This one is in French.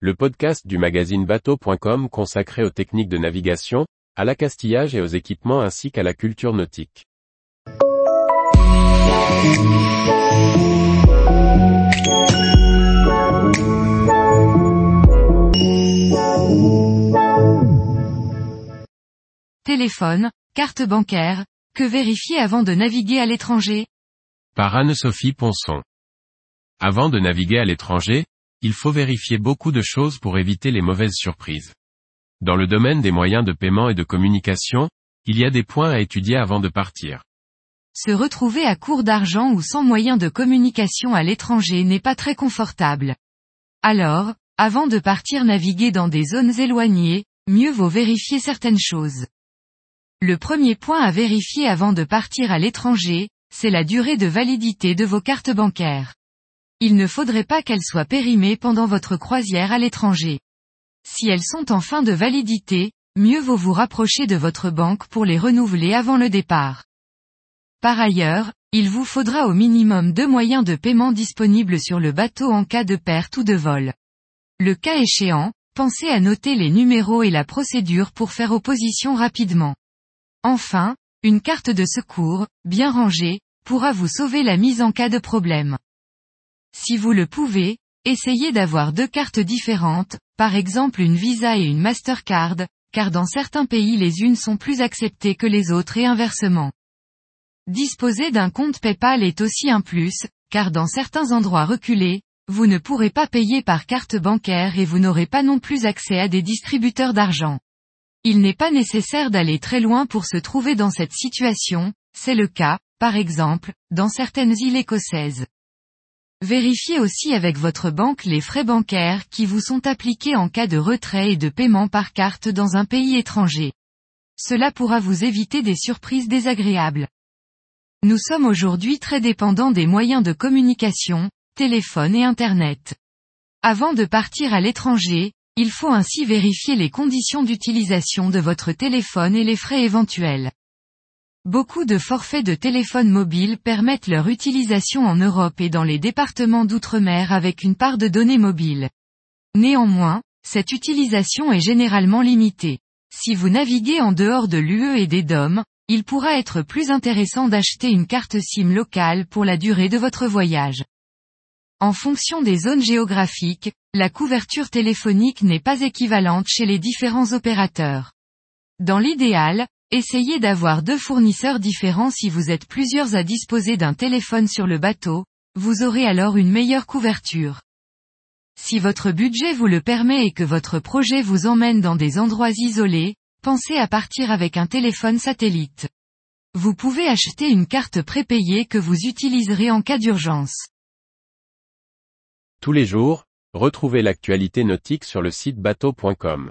le podcast du magazine bateau.com consacré aux techniques de navigation, à l'accastillage et aux équipements ainsi qu'à la culture nautique. Téléphone, carte bancaire, que vérifier avant de naviguer à l'étranger? Par Anne-Sophie Ponson. Avant de naviguer à l'étranger, il faut vérifier beaucoup de choses pour éviter les mauvaises surprises. Dans le domaine des moyens de paiement et de communication, il y a des points à étudier avant de partir. Se retrouver à court d'argent ou sans moyen de communication à l'étranger n'est pas très confortable. Alors, avant de partir naviguer dans des zones éloignées, mieux vaut vérifier certaines choses. Le premier point à vérifier avant de partir à l'étranger, c'est la durée de validité de vos cartes bancaires. Il ne faudrait pas qu'elles soient périmées pendant votre croisière à l'étranger. Si elles sont en fin de validité, mieux vaut vous rapprocher de votre banque pour les renouveler avant le départ. Par ailleurs, il vous faudra au minimum deux moyens de paiement disponibles sur le bateau en cas de perte ou de vol. Le cas échéant, pensez à noter les numéros et la procédure pour faire opposition rapidement. Enfin, une carte de secours, bien rangée, pourra vous sauver la mise en cas de problème. Si vous le pouvez, essayez d'avoir deux cartes différentes, par exemple une Visa et une Mastercard, car dans certains pays les unes sont plus acceptées que les autres et inversement. Disposer d'un compte PayPal est aussi un plus, car dans certains endroits reculés, vous ne pourrez pas payer par carte bancaire et vous n'aurez pas non plus accès à des distributeurs d'argent. Il n'est pas nécessaire d'aller très loin pour se trouver dans cette situation, c'est le cas, par exemple, dans certaines îles écossaises. Vérifiez aussi avec votre banque les frais bancaires qui vous sont appliqués en cas de retrait et de paiement par carte dans un pays étranger. Cela pourra vous éviter des surprises désagréables. Nous sommes aujourd'hui très dépendants des moyens de communication, téléphone et Internet. Avant de partir à l'étranger, il faut ainsi vérifier les conditions d'utilisation de votre téléphone et les frais éventuels. Beaucoup de forfaits de téléphone mobile permettent leur utilisation en Europe et dans les départements d'outre-mer avec une part de données mobiles. Néanmoins, cette utilisation est généralement limitée. Si vous naviguez en dehors de l'UE et des DOM, il pourra être plus intéressant d'acheter une carte SIM locale pour la durée de votre voyage. En fonction des zones géographiques, la couverture téléphonique n'est pas équivalente chez les différents opérateurs. Dans l'idéal, essayez d'avoir deux fournisseurs différents si vous êtes plusieurs à disposer d'un téléphone sur le bateau, vous aurez alors une meilleure couverture. Si votre budget vous le permet et que votre projet vous emmène dans des endroits isolés, pensez à partir avec un téléphone satellite. Vous pouvez acheter une carte prépayée que vous utiliserez en cas d'urgence. Tous les jours, retrouvez l'actualité nautique sur le site bateau.com.